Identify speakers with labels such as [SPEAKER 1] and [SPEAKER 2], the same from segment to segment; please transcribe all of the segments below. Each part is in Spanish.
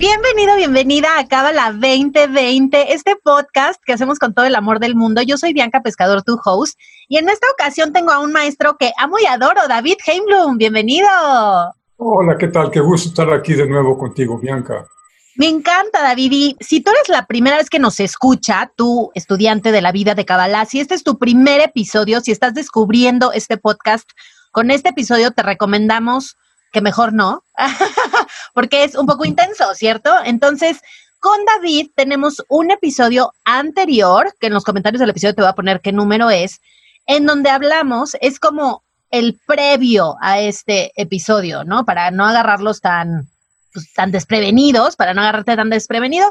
[SPEAKER 1] Bienvenido, bienvenida a Cábala 2020, este podcast que hacemos con todo el amor del mundo. Yo soy Bianca Pescador, tu host, y en esta ocasión tengo a un maestro que amo y adoro, David Heimblum. Bienvenido.
[SPEAKER 2] Hola, ¿qué tal? Qué gusto estar aquí de nuevo contigo, Bianca.
[SPEAKER 1] Me encanta, David. Y si tú eres la primera vez que nos escucha, tú, estudiante de la vida de Kabbalah, si este es tu primer episodio, si estás descubriendo este podcast, con este episodio te recomendamos que mejor no, porque es un poco intenso, ¿cierto? Entonces, con David tenemos un episodio anterior, que en los comentarios del episodio te voy a poner qué número es, en donde hablamos, es como el previo a este episodio, ¿no? Para no agarrarlos tan, pues, tan desprevenidos, para no agarrarte tan desprevenido.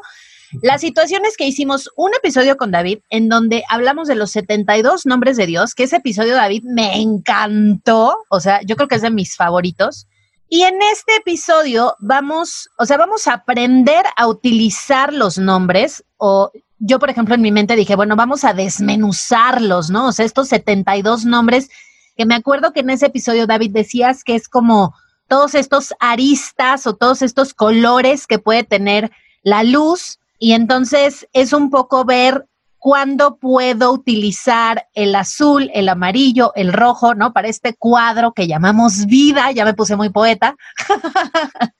[SPEAKER 1] La situación es que hicimos un episodio con David en donde hablamos de los 72 nombres de Dios, que ese episodio, David, me encantó. O sea, yo creo que es de mis favoritos. Y en este episodio vamos, o sea, vamos a aprender a utilizar los nombres o yo, por ejemplo, en mi mente dije, bueno, vamos a desmenuzarlos, ¿no? O sea, estos 72 nombres que me acuerdo que en ese episodio, David, decías que es como todos estos aristas o todos estos colores que puede tener la luz. Y entonces es un poco ver cuándo puedo utilizar el azul, el amarillo, el rojo, ¿no? Para este cuadro que llamamos vida, ya me puse muy poeta.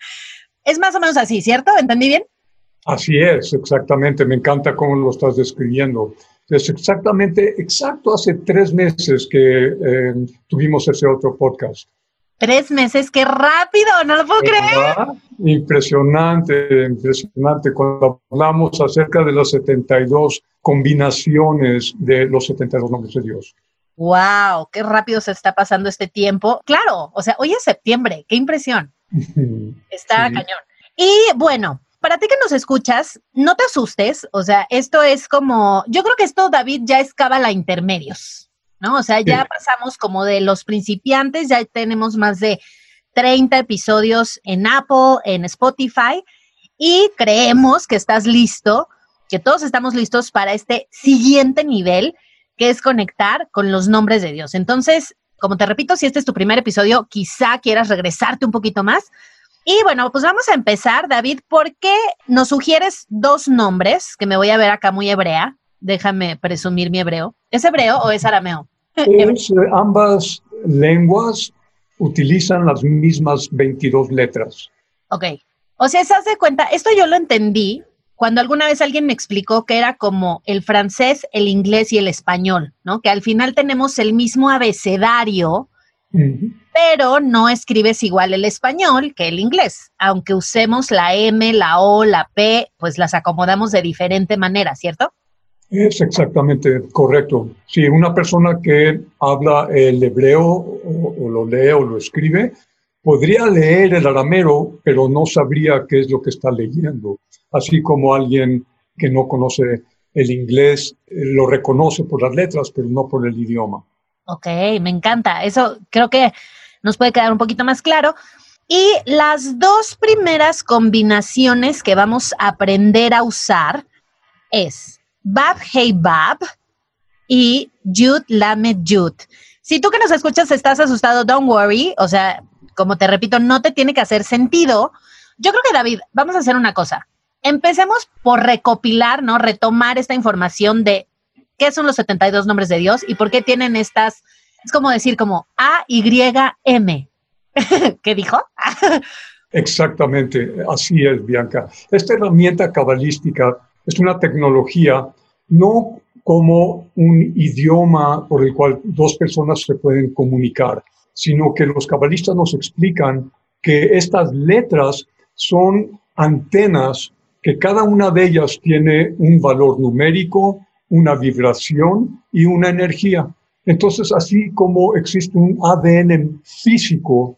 [SPEAKER 1] es más o menos así, ¿cierto? ¿Entendí bien?
[SPEAKER 2] Así es, exactamente. Me encanta cómo lo estás describiendo. Es exactamente, exacto hace tres meses que eh, tuvimos ese otro podcast.
[SPEAKER 1] Tres meses, qué rápido, no lo puedo creer.
[SPEAKER 2] Impresionante, impresionante. Cuando hablamos acerca de las 72 combinaciones de los 72 nombres de Dios.
[SPEAKER 1] ¡Wow! ¡Qué rápido se está pasando este tiempo! Claro, o sea, hoy es septiembre, qué impresión. Está cañón. Y bueno, para ti que nos escuchas, no te asustes, o sea, esto es como, yo creo que esto, David, ya es cábala intermedios. ¿No? O sea, ya pasamos como de los principiantes, ya tenemos más de 30 episodios en Apple, en Spotify, y creemos que estás listo, que todos estamos listos para este siguiente nivel, que es conectar con los nombres de Dios. Entonces, como te repito, si este es tu primer episodio, quizá quieras regresarte un poquito más. Y bueno, pues vamos a empezar, David. ¿Por qué nos sugieres dos nombres? Que me voy a ver acá muy hebrea. Déjame presumir mi hebreo. ¿Es hebreo o es arameo?
[SPEAKER 2] Es, ambas lenguas utilizan las mismas 22 letras.
[SPEAKER 1] Ok. O sea, se hace cuenta, esto yo lo entendí cuando alguna vez alguien me explicó que era como el francés, el inglés y el español, ¿no? Que al final tenemos el mismo abecedario, pero no escribes igual el español que el inglés. Aunque usemos la M, la O, la P, pues las acomodamos de diferente manera, ¿cierto?
[SPEAKER 2] Es exactamente correcto. Si una persona que habla el hebreo o, lo lee o lo escribe, podría leer el arameo, pero no sabría qué es lo que está leyendo. Así como alguien que no conoce el inglés eh, lo reconoce por las letras, pero no por el idioma.
[SPEAKER 1] Ok, me encanta. Eso creo que nos puede quedar un poquito más claro. Y las dos primeras combinaciones que vamos a aprender a usar es Bab Hey Bab y Jud Lamed Jud. Si tú que nos escuchas estás asustado, don't worry. O sea, como te repito, no te tiene que hacer sentido. Yo creo que, David, vamos a hacer una cosa. Empecemos por recopilar, ¿no? Retomar esta información de qué son los 72 nombres de Dios y por qué tienen estas, es como decir, como A, Y, M. ¿Qué dijo?
[SPEAKER 2] Exactamente, así es, Bianca. Esta herramienta cabalística es una tecnología no como un idioma por el cual dos personas se pueden comunicar, sino que los cabalistas nos explican que estas letras son antenas que cada una de ellas tiene un valor numérico, una vibración y una energía. Entonces, así como existe un ADN físico,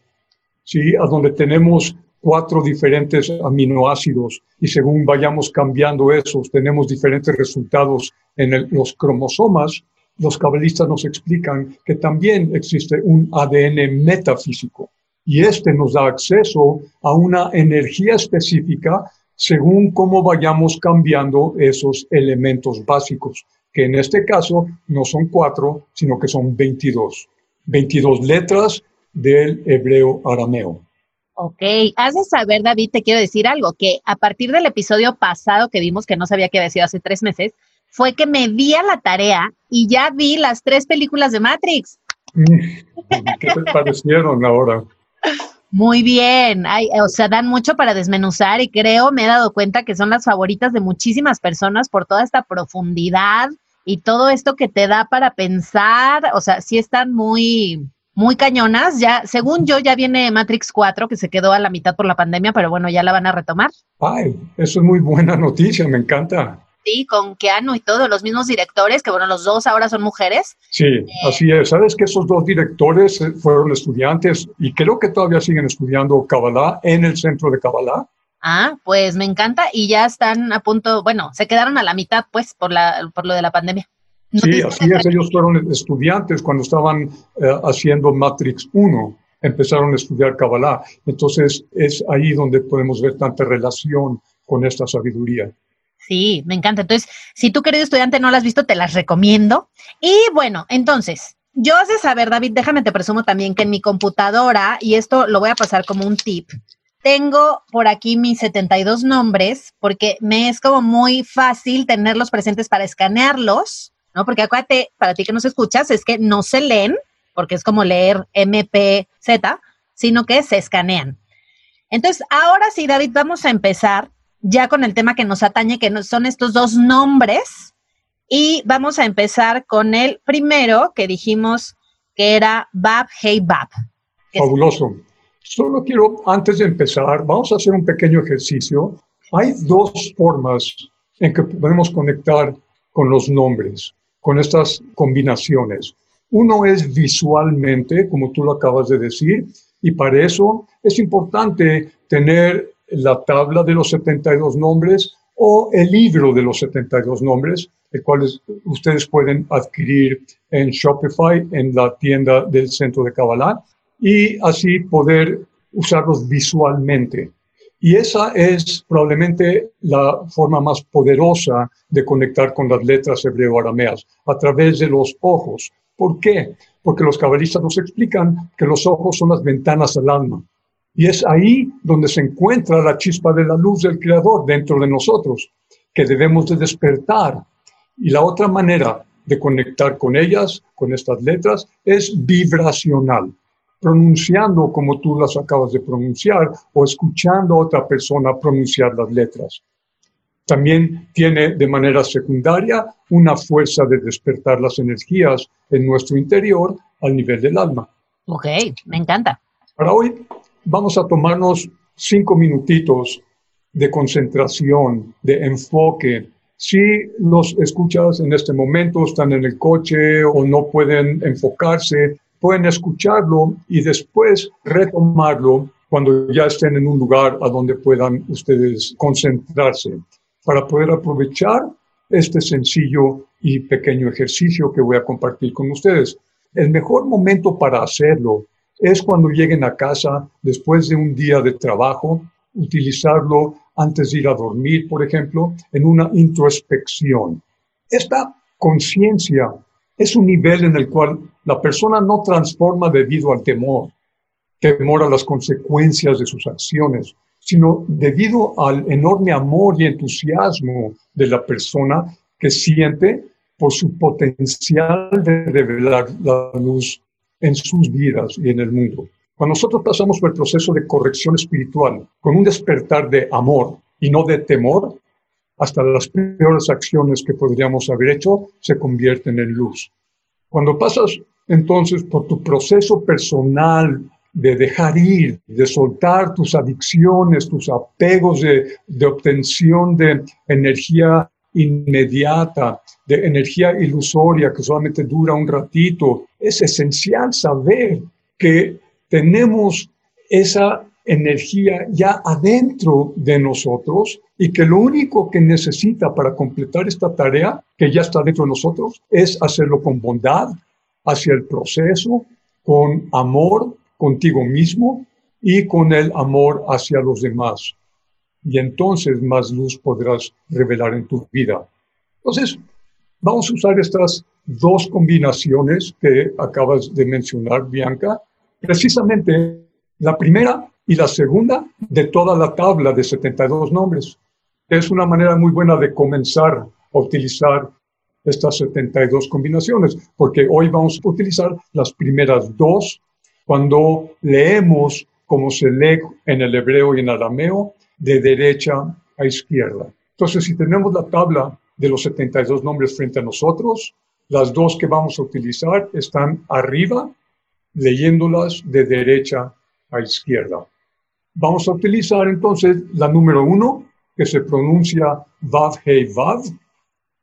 [SPEAKER 2] ¿sí? a donde tenemos cuatro diferentes aminoácidos y según vayamos cambiando esos, tenemos diferentes resultados en los cromosomas. los cabalistas nos explican que también existe un ADN metafísico y este nos da acceso a una energía específica según cómo vayamos cambiando esos elementos básicos, que en este caso no son cuatro, sino que son 22. 22 letras del hebreo arameo.
[SPEAKER 1] Ok, has de saber, David, te quiero decir algo, que a partir del episodio pasado que vimos, que no sabía que había sido hace tres meses, fue que me di a la tarea y ya vi las tres películas de Matrix.
[SPEAKER 2] ¿Qué te parecieron ahora?
[SPEAKER 1] Muy bien, o sea, dan mucho para desmenuzar y creo, me he dado cuenta que son las favoritas de muchísimas personas por toda esta profundidad y todo esto que te da para pensar, o sea, sí están muy, muy cañonas. Ya, según yo, ya viene Matrix 4, que se quedó a la mitad por la pandemia, pero bueno, ya la van a retomar.
[SPEAKER 2] Ay, eso es muy buena noticia, me encanta.
[SPEAKER 1] Sí, con Keanu y todo, los mismos directores, que bueno, los dos ahora son mujeres.
[SPEAKER 2] Sí, eh, así es. Sabes que esos dos directores eh, fueron estudiantes y creo que todavía siguen estudiando Kabbalah en el centro de Kabbalah.
[SPEAKER 1] Ah, pues me encanta y ya están a punto, bueno, se quedaron a la mitad pues por, la, por lo de la pandemia.
[SPEAKER 2] Sí, así es, ellos fueron estudiantes cuando estaban eh, haciendo Matrix 1, empezaron a estudiar Kabbalah. Entonces es ahí donde podemos ver tanta relación con esta sabiduría.
[SPEAKER 1] Sí, me encanta. Entonces, si tú, querido estudiante, no las has visto, te las recomiendo. Y bueno, entonces, yo sé saber, David, déjame te presumo también que en mi computadora, y esto lo voy a pasar como un tip, tengo por aquí mis 72 nombres porque me es como muy fácil tenerlos presentes para escanearlos, ¿no? Porque acuérdate, para ti que nos escuchas, es que no se leen, porque es como leer MPZ, sino que se escanean. Entonces, ahora sí, David, vamos a empezar ya con el tema que nos atañe, que son estos dos nombres. Y vamos a empezar con el primero que dijimos que era Bab Hey Bab.
[SPEAKER 2] Fabuloso. Solo quiero, antes de empezar, vamos a hacer un pequeño ejercicio. Hay dos formas en que podemos conectar con los nombres, con estas combinaciones. Uno es visualmente, como tú lo acabas de decir, y para eso es importante tener la tabla de los 72 nombres o el libro de los 72 nombres, el cual ustedes pueden adquirir en Shopify, en la tienda del Centro de Kabbalah y así poder usarlos visualmente. Y esa es probablemente la forma más poderosa de conectar con las letras hebreo-arameas, a través de los ojos. ¿Por qué? Porque los cabalistas nos explican que los ojos son las ventanas al alma. Y es ahí donde se encuentra la chispa de la luz del Creador dentro de nosotros, que debemos de despertar. Y la otra manera de conectar con ellas, con estas letras, es vibracional pronunciando como tú las acabas de pronunciar o escuchando a otra persona pronunciar las letras. También tiene de manera secundaria una fuerza de despertar las energías en nuestro interior al nivel del alma.
[SPEAKER 1] Ok, me encanta.
[SPEAKER 2] Para hoy vamos a tomarnos cinco minutitos de concentración, de enfoque. Si los escuchas en este momento, están en el coche o no pueden enfocarse, pueden escucharlo y después retomarlo cuando ya estén en un lugar a donde puedan ustedes concentrarse para poder aprovechar este sencillo y pequeño ejercicio que voy a compartir con ustedes. El mejor momento para hacerlo es cuando lleguen a casa después de un día de trabajo, utilizarlo antes de ir a dormir, por ejemplo, en una introspección. Esta conciencia es un nivel en el cual la persona no transforma debido al temor, temor a las consecuencias de sus acciones, sino debido al enorme amor y entusiasmo de la persona que siente por su potencial de revelar la luz en sus vidas y en el mundo. Cuando nosotros pasamos por el proceso de corrección espiritual con un despertar de amor y no de temor, hasta las peores acciones que podríamos haber hecho se convierten en luz. Cuando pasas entonces por tu proceso personal de dejar ir, de soltar tus adicciones, tus apegos de, obtención de energía inmediata, de energía ilusoria que solamente dura un ratito, es esencial saber que tenemos esa energía ya adentro de nosotros y que lo único que necesita para completar esta tarea, que ya está dentro de nosotros, es hacerlo con bondad hacia el proceso, con amor contigo mismo y con el amor hacia los demás. Y entonces más luz podrás revelar en tu vida. Entonces, vamos a usar estas dos combinaciones que acabas de mencionar, Bianca. Precisamente la primera y la segunda de toda la tabla de 72 nombres. Es una manera muy buena de comenzar a utilizar estas 72 combinaciones, porque hoy vamos a utilizar las primeras dos cuando leemos como se lee en el hebreo y en arameo, de derecha a izquierda. Entonces, si tenemos la tabla de los 72 nombres frente a nosotros, las dos que vamos a utilizar están arriba, leyéndolas de derecha a izquierda. Vamos a utilizar entonces la número uno, que se pronuncia Vav Hei Vav,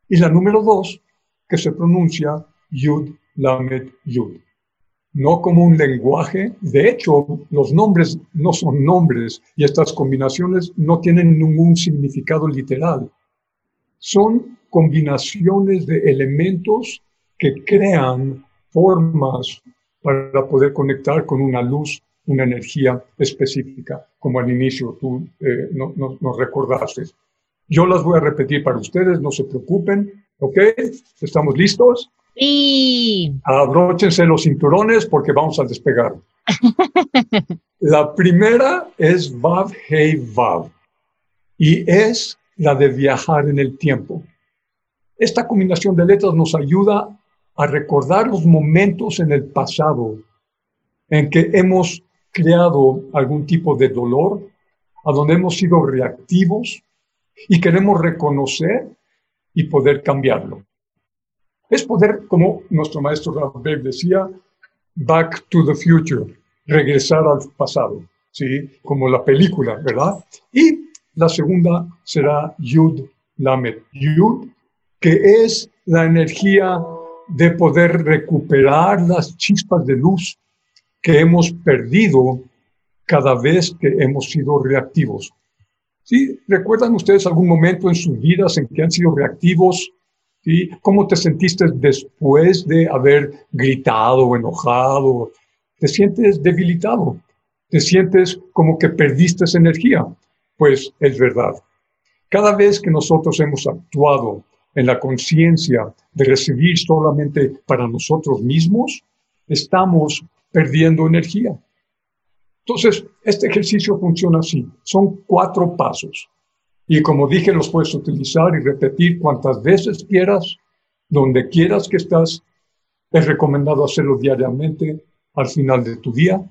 [SPEAKER 2] y la número dos, que se pronuncia Yud Lamed Yud. No como un lenguaje. De hecho, los nombres no son nombres y estas combinaciones no tienen ningún significado literal. Son combinaciones de elementos que crean formas para poder conectar con una luz, una energía específica, como al inicio tú eh, nos recordaste. Yo las voy a repetir para ustedes, no se preocupen, ¿ok? ¿Estamos listos?
[SPEAKER 1] Sí.
[SPEAKER 2] Abróchense los cinturones porque vamos a despegar. la primera es Vav Hei Vav y es la de viajar en el tiempo. Esta combinación de letras nos ayuda a recordar los momentos en el pasado en que hemos creado algún tipo de dolor, a donde hemos sido reactivos y queremos reconocer y poder cambiarlo. Es poder, como nuestro maestro Ralph decía, back to the future, regresar al pasado, ¿sí? Como la película, ¿verdad? Y la segunda será Yud Lamed. Yud, que es la energía de poder recuperar las chispas de luz que hemos perdido cada vez que hemos sido reactivos. ¿Sí? ¿Recuerdan ustedes algún momento en sus vidas en que han sido reactivos? ¿Sí? ¿Cómo te sentiste después de haber gritado o enojado? Te sientes debilitado, te sientes como que perdiste esa energía. Pues es verdad. Cada vez que nosotros hemos actuado en la conciencia de recibir solamente para nosotros mismos, estamos perdiendo energía. Entonces, este ejercicio funciona así. Son cuatro pasos. Y como dije, los puedes utilizar y repetir cuantas veces quieras, donde quieras que estás. Es recomendado hacerlo diariamente al final de tu día,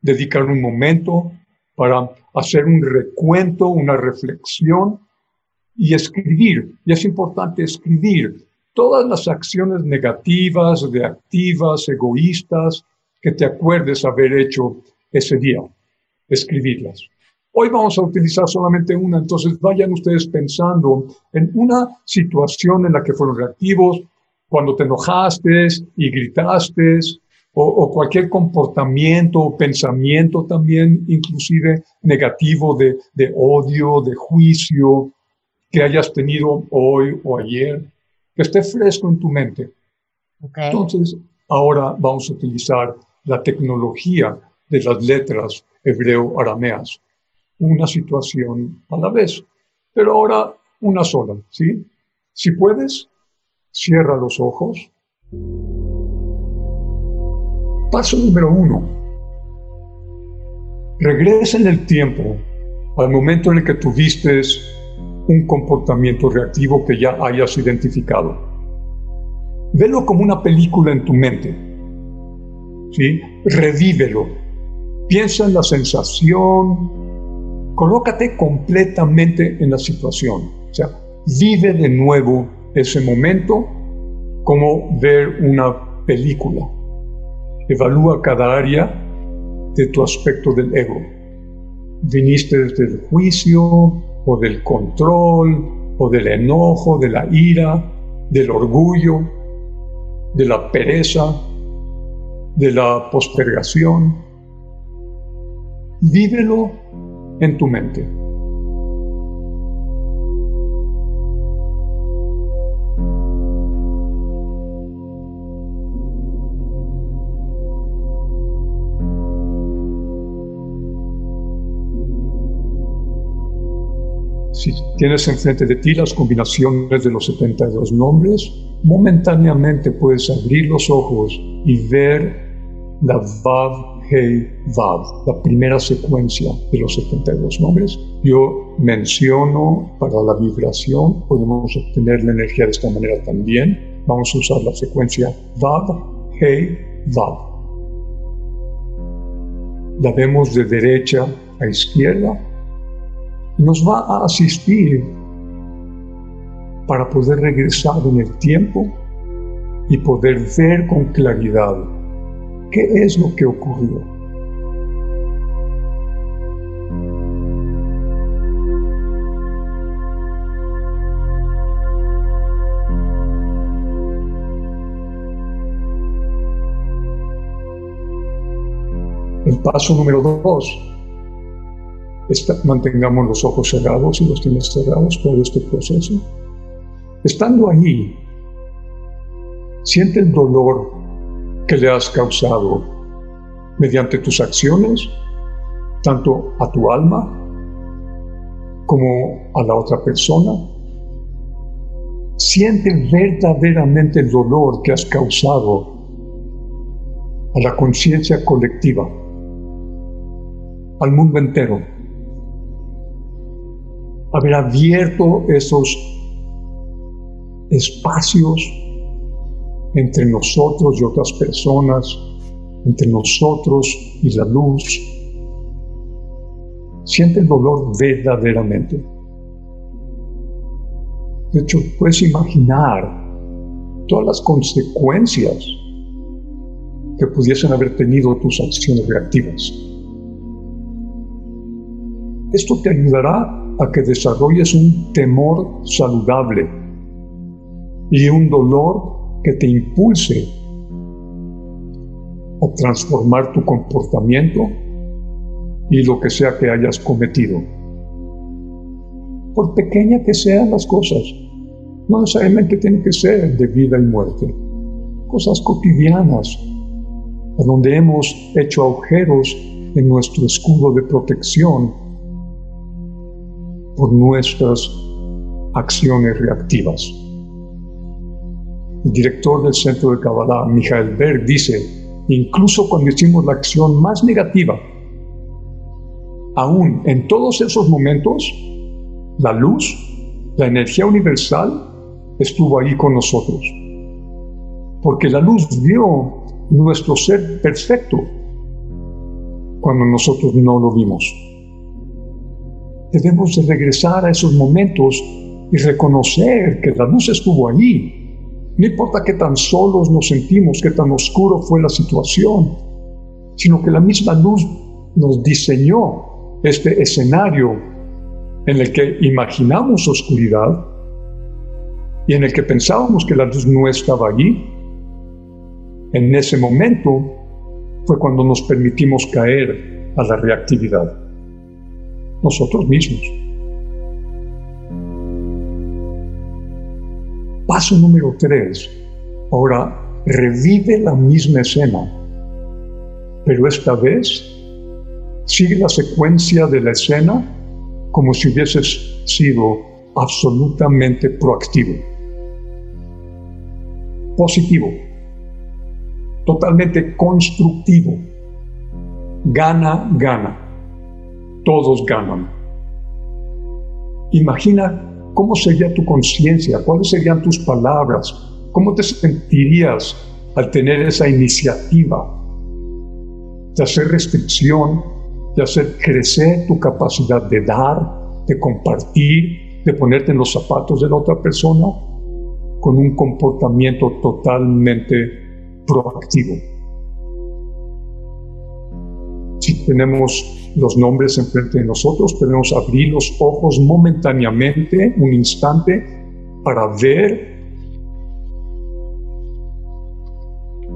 [SPEAKER 2] dedicar un momento para hacer un recuento, una reflexión y escribir. Y es importante escribir todas las acciones negativas, reactivas, egoístas que te acuerdes haber hecho ese día, escribirlas. Hoy vamos a utilizar solamente una, entonces vayan ustedes pensando en una situación en la que fueron reactivos, cuando te enojaste y gritaste, o, cualquier comportamiento o pensamiento también, inclusive negativo de, de odio, de juicio, que hayas tenido hoy o ayer, que esté fresco en tu mente. Entonces, ahora vamos a utilizar la tecnología de las letras hebreo-arameas. Una situación a la vez, pero ahora una sola, ¿sí? Si puedes, cierra los ojos. Paso número uno. Regresa en el tiempo al momento en el que tuviste un comportamiento reactivo que ya hayas identificado. Velo como una película en tu mente. ¿Sí? Revívelo. Piensa en la sensación. Colócate completamente en la situación. O sea, vive de nuevo ese momento como ver una película. Evalúa cada área de tu aspecto del ego. Viniste desde el juicio, o del control, o del enojo, de la ira, del orgullo, de la pereza, de la postergación. Vívelo en tu mente. Si tienes enfrente de ti las combinaciones de los 72 nombres, momentáneamente puedes abrir los ojos y ver la Vav Hei Vav, la primera secuencia de los 72 nombres. Yo menciono para la vibración, podemos obtener la energía de esta manera también. Vamos a usar la secuencia Vav Hei Vav. La vemos de derecha a izquierda nos va a asistir para poder regresar en el tiempo y poder ver con claridad qué es lo que ocurrió. El paso número dos mantengamos los ojos cerrados y los tienes cerrados todo este proceso. Estando ahí, siente el dolor que le has causado mediante tus acciones, tanto a tu alma como a la otra persona. Siente verdaderamente el dolor que has causado a la conciencia colectiva, al mundo entero haber abierto esos espacios entre nosotros y otras personas, entre nosotros y la luz. Siente el dolor verdaderamente. De hecho, puedes imaginar todas las consecuencias que pudiesen haber tenido tus acciones reactivas. Esto te ayudará a que desarrolles un temor saludable y un dolor que te impulse a transformar tu comportamiento y lo que sea que hayas cometido. Por pequeña que sean las cosas, no necesariamente tienen que ser de vida y muerte. Cosas cotidianas, a donde hemos hecho agujeros en nuestro escudo de protección por nuestras acciones reactivas. Director del Centro de Kabbalah, Michael Berg, dice, incluso cuando hicimos la acción más negativa, aún en todos esos momentos, la luz, la energía universal, estuvo ahí con nosotros. Porque la luz vio nuestro ser perfecto cuando nosotros no lo vimos. Debemos de regresar a esos momentos y reconocer que la luz estuvo allí. No importa qué tan solos nos sentimos, qué tan oscuro fue la situación, sino que la misma luz nos diseñó este escenario en el que imaginamos oscuridad y en el que pensábamos que la luz no estaba allí. En ese momento fue cuando nos permitimos caer a la reactividad nosotros mismos. Paso número tres. Ahora revive la misma escena, pero esta vez sigue la secuencia de la escena como si hubieses sido absolutamente proactivo, positivo, totalmente constructivo, gana, gana. Todos ganan. Imagina cómo sería tu conciencia, cuáles serían tus palabras, cómo te sentirías al tener esa iniciativa de hacer restricción, de hacer crecer tu capacidad de dar, de compartir, de ponerte en los zapatos de la otra persona con un comportamiento totalmente proactivo. Si tenemos los nombres enfrente de nosotros, podemos abrir los ojos momentáneamente, un instante, para ver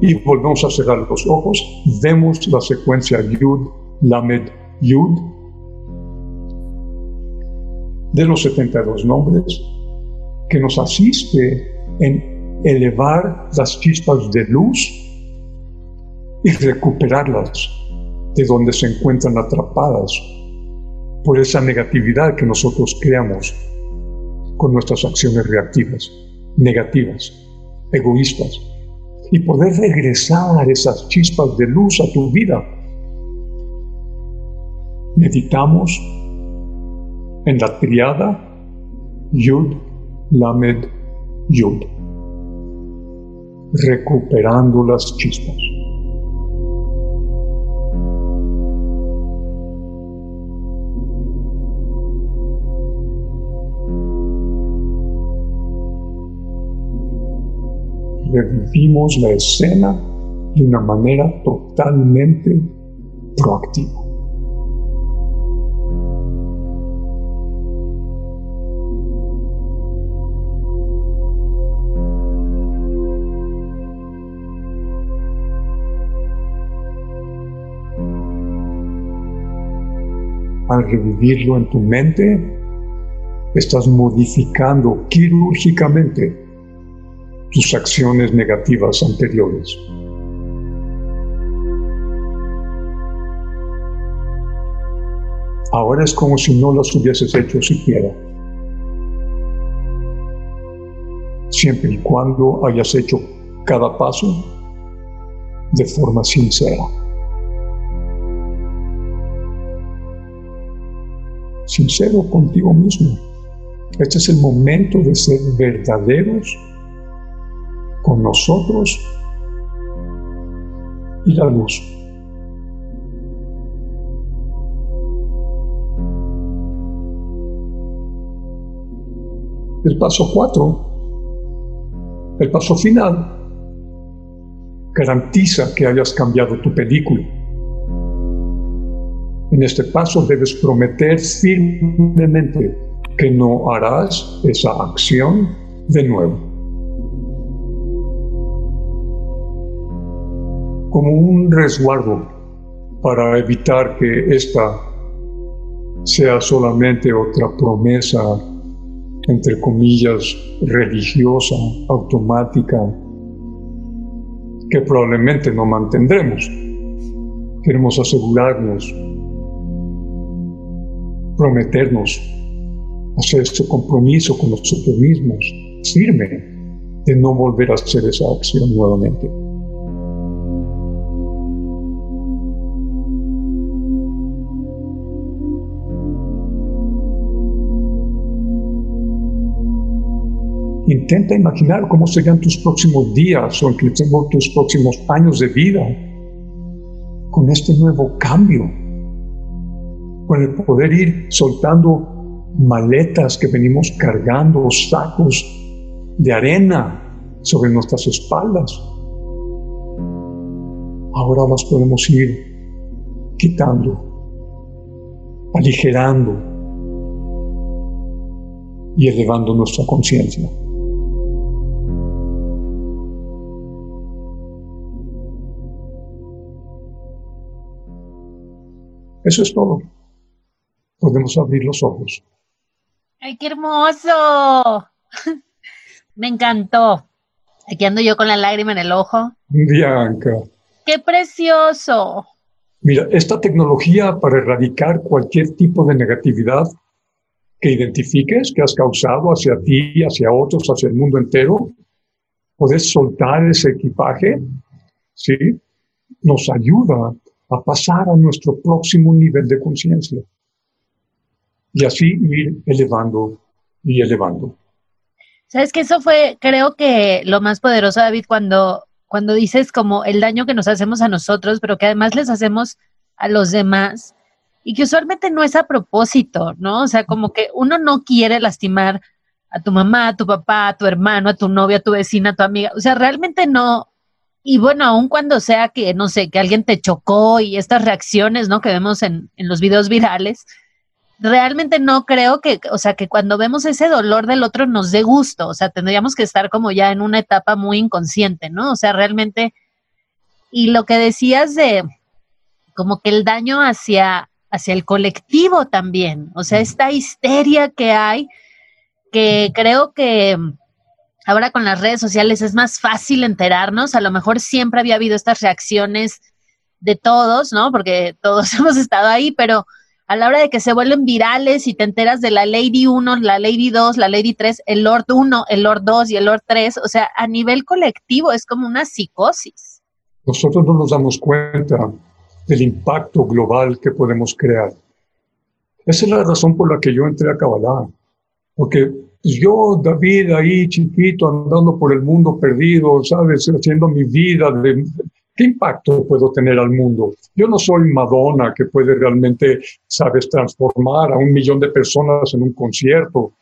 [SPEAKER 2] y volvemos a cerrar los ojos, vemos la secuencia Yud, Lamed, Yud de los 72 nombres que nos asiste en elevar las chispas de luz y recuperarlas de donde se encuentran atrapadas por esa negatividad que nosotros creamos con nuestras acciones reactivas, negativas, egoístas, y poder regresar esas chispas de luz a tu vida. Meditamos en la triada Yud, Lamed, Yud, recuperando las chispas. Revivimos la escena de una manera totalmente proactiva. Al revivirlo en tu mente, estás modificando quirúrgicamente tus acciones negativas anteriores. Ahora es como si no las hubieses hecho siquiera. Siempre y cuando hayas hecho cada paso de forma sincera. Sincero contigo mismo. Este es el momento de ser verdaderos con nosotros y la luz. El paso cuatro, el paso final, garantiza que hayas cambiado tu película. En este paso debes prometer firmemente que no harás esa acción de nuevo. Como un resguardo para evitar que esta sea solamente otra promesa, entre comillas, religiosa, automática, que probablemente no mantendremos. Queremos asegurarnos, prometernos, hacer este compromiso con nosotros mismos, firme, de no volver a hacer esa acción nuevamente. Intenta imaginar cómo serían tus próximos días o tus próximos años de vida con este nuevo cambio, con el poder ir soltando maletas que venimos cargando, sacos de arena sobre nuestras espaldas. Ahora las podemos ir quitando, aligerando y elevando nuestra conciencia. Eso es todo. Podemos abrir los ojos.
[SPEAKER 1] ¡Ay, qué hermoso! Me encantó. Aquí ando yo con la lágrima en el ojo.
[SPEAKER 2] Bianca.
[SPEAKER 1] ¡Qué precioso!
[SPEAKER 2] Mira, esta tecnología para erradicar cualquier tipo de negatividad que identifiques, que has causado hacia ti, hacia otros, hacia el mundo entero, puedes soltar ese equipaje, ¿sí? Nos ayuda a pasar a nuestro próximo nivel de conciencia. Y así ir elevando y elevando.
[SPEAKER 1] Sabes que eso fue, creo que lo más poderoso, David, cuando, cuando dices como el daño que nos hacemos a nosotros, pero que además les hacemos a los demás y que usualmente no es a propósito, ¿no? O sea, como que uno no quiere lastimar a tu mamá, a tu papá, a tu hermano, a tu novia, a tu vecina, a tu amiga. O sea, realmente no, y bueno, aun cuando sea que, no sé, que alguien te chocó y estas reacciones, ¿no? Que vemos en, en los videos virales, realmente no creo que, o sea, que cuando vemos ese dolor del otro nos dé gusto, o sea, tendríamos que estar como ya en una etapa muy inconsciente, ¿no? O sea, realmente, y lo que decías de como que el daño hacia, hacia el colectivo también, o sea, esta histeria que hay, que creo que ahora con las redes sociales es más fácil enterarnos, a lo mejor siempre había habido estas reacciones de todos, ¿no? Porque todos hemos estado ahí, pero a la hora de que se vuelven virales y te enteras de la Lady 1, la Lady 2, la Lady 3, el Lord 1, el Lord 2 y el Lord 3, o sea, a nivel colectivo es como una psicosis.
[SPEAKER 2] Nosotros no nos damos cuenta del impacto global que podemos crear. Esa es la razón por la que yo entré a Kabbalah, porque yo, David, ahí chiquito, andando por el mundo perdido, ¿sabes? Haciendo mi vida de, ¿Qué impacto puedo tener al mundo? Yo no soy Madonna que puede realmente, sabes, transformar a un millón de personas en un concierto.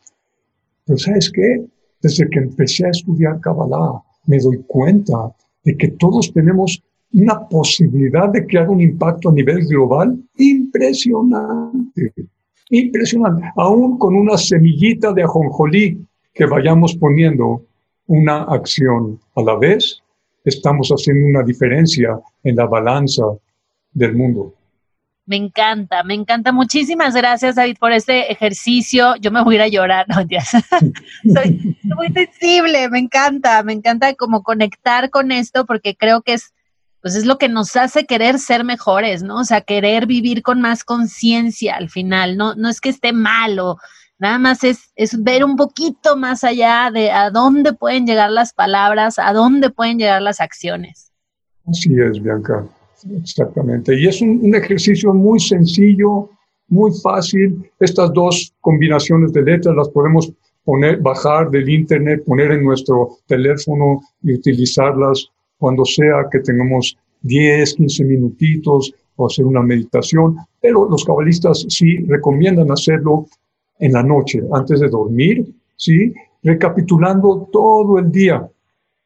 [SPEAKER 2] Pero ¿sabes qué? Desde que empecé a estudiar Kabbalah, me doy cuenta de que todos tenemos una posibilidad de crear un impacto a nivel global impresionante. Impresionante. Aún con una semillita de ajonjolí que vayamos poniendo una acción a la vez, estamos haciendo una diferencia en la balanza del mundo.
[SPEAKER 1] Me encanta, me encanta. Muchísimas gracias, David, por este ejercicio. Yo me voy a ir a llorar, no, Soy muy sensible, me encanta, me encanta como conectar con esto porque creo que es, pues es lo que nos hace querer ser mejores, ¿no? O sea, querer vivir con más conciencia al final. No, no es que esté malo, Nada más es, es ver un poquito más allá de a dónde pueden llegar las palabras, a dónde pueden llegar las acciones.
[SPEAKER 2] Así es, Bianca, exactamente. Y es un, ejercicio muy sencillo, muy fácil. Estas dos combinaciones de letras las podemos poner, bajar del internet, poner en nuestro teléfono y utilizarlas cuando sea que tengamos 10, 15 minutitos o hacer una meditación. Pero los cabalistas sí recomiendan hacerlo en la noche, antes de dormir, ¿sí? Recapitulando todo el día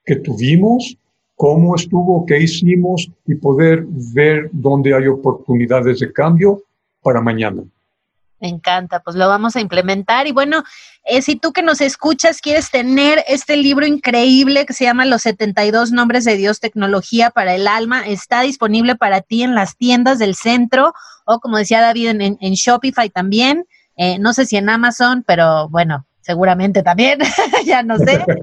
[SPEAKER 2] que tuvimos, cómo estuvo, qué hicimos y poder ver dónde hay oportunidades de cambio para mañana.
[SPEAKER 1] Me encanta, pues lo vamos a implementar. Y bueno, eh, si tú que nos escuchas quieres tener este libro increíble que se llama Los 72 Nombres de Dios, Tecnología para el Alma, está disponible para ti en las tiendas del centro o como decía David, en, en Shopify también. Eh, no sé si en Amazon, pero bueno, seguramente también, ya no sé.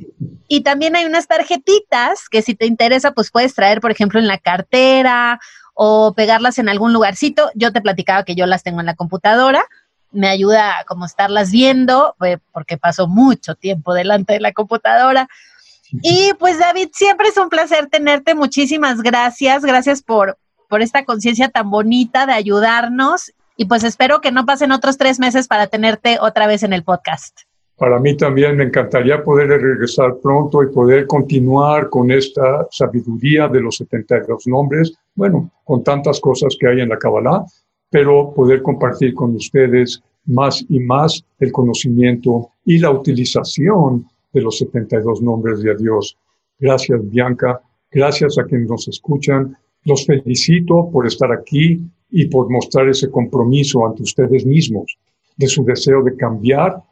[SPEAKER 1] Y también hay unas tarjetitas que si te interesa, pues puedes traer, por ejemplo, en la cartera o pegarlas en algún lugarcito. Yo te platicaba que yo las tengo en la computadora. Me ayuda a como estarlas viendo, pues, porque paso mucho tiempo delante de la computadora. Y pues David, siempre es un placer tenerte. Muchísimas gracias. Gracias por, por esta conciencia tan bonita de ayudarnos y pues espero que no pasen otros tres meses para tenerte otra vez en el podcast.
[SPEAKER 2] Para mí también me encantaría poder regresar pronto y poder continuar con esta sabiduría de los 72 nombres, bueno, con tantas cosas que hay en la Kabbalah, pero poder compartir con ustedes más y más el conocimiento y la utilización de los 72 nombres de Dios. Gracias, Bianca. Gracias a quienes nos escuchan. Los felicito por estar aquí y por mostrar ese compromiso ante ustedes mismos de su deseo de cambiar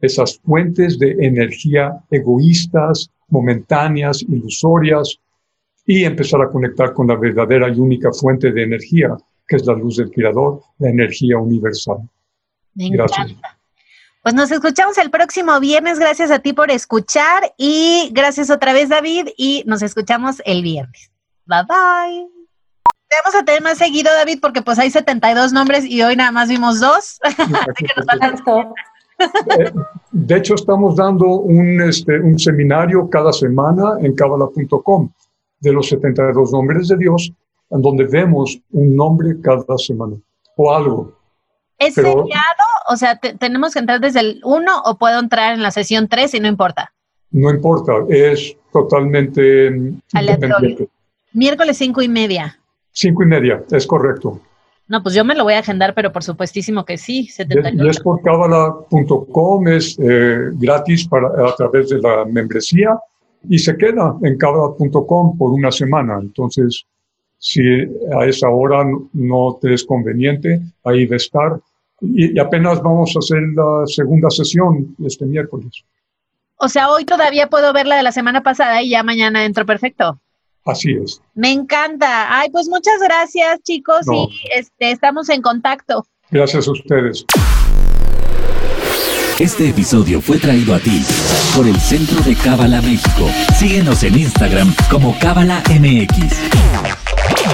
[SPEAKER 2] esas fuentes de energía egoístas, momentáneas, ilusorias, y empezar a conectar con la verdadera y única fuente de energía, que es la luz del Creador, la energía universal.
[SPEAKER 1] Me Gracias. Pues nos escuchamos el próximo viernes. Gracias a ti por escuchar y gracias otra vez, David, y nos escuchamos el viernes. Bye bye vamos a tener más seguido, David, porque pues hay 72 nombres y hoy nada más vimos dos.
[SPEAKER 2] Eh, de hecho, estamos dando un, este, un seminario cada semana en Kabbalah.com de los 72 nombres de Dios, en donde vemos un nombre cada semana o algo.
[SPEAKER 1] ¿Es seriado? O sea, ¿tenemos que entrar desde el 1 o puedo entrar en la sesión 3 y no importa?
[SPEAKER 2] No importa, es totalmente independiente.
[SPEAKER 1] Miércoles 5 y media.
[SPEAKER 2] Cinco y media, es correcto.
[SPEAKER 1] No, pues yo me lo voy a agendar, pero por supuestísimo que sí.
[SPEAKER 2] Y es por cabala.com, es eh, gratis para, a través de la membresía y se queda en cabala.com por una semana. Entonces, si a esa hora no te es conveniente, ahí de estar. Y, y apenas vamos a hacer la segunda sesión este miércoles.
[SPEAKER 1] O sea, hoy todavía puedo ver la de la semana pasada y ya mañana entro perfecto.
[SPEAKER 2] Así es.
[SPEAKER 1] Me encanta. Ay, pues muchas gracias, chicos, y este, estamos en contacto.
[SPEAKER 2] Gracias a ustedes.
[SPEAKER 3] Este episodio fue traído a ti por el Centro de Cábala México. Síguenos en Instagram como Cábala MX.